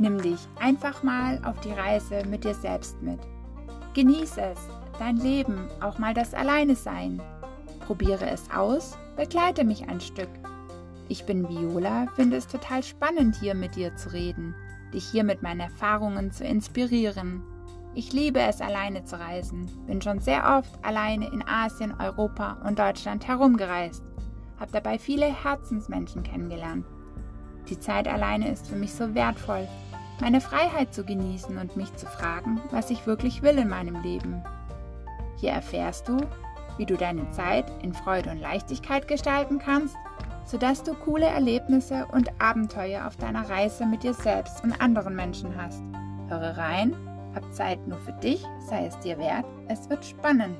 Nimm dich einfach mal auf die Reise mit dir selbst mit. Genieß es, dein Leben, auch mal das Alleine sein. Probiere es aus, begleite mich ein Stück. Ich bin Viola, finde es total spannend, hier mit dir zu reden, dich hier mit meinen Erfahrungen zu inspirieren. Ich liebe es, alleine zu reisen, bin schon sehr oft alleine in Asien, Europa und Deutschland herumgereist, habe dabei viele Herzensmenschen kennengelernt. Die Zeit alleine ist für mich so wertvoll, meine Freiheit zu genießen und mich zu fragen, was ich wirklich will in meinem Leben. Hier erfährst du, wie du deine Zeit in Freude und Leichtigkeit gestalten kannst, sodass du coole Erlebnisse und Abenteuer auf deiner Reise mit dir selbst und anderen Menschen hast. Höre rein hab Zeit nur für dich, sei es dir wert, es wird spannend.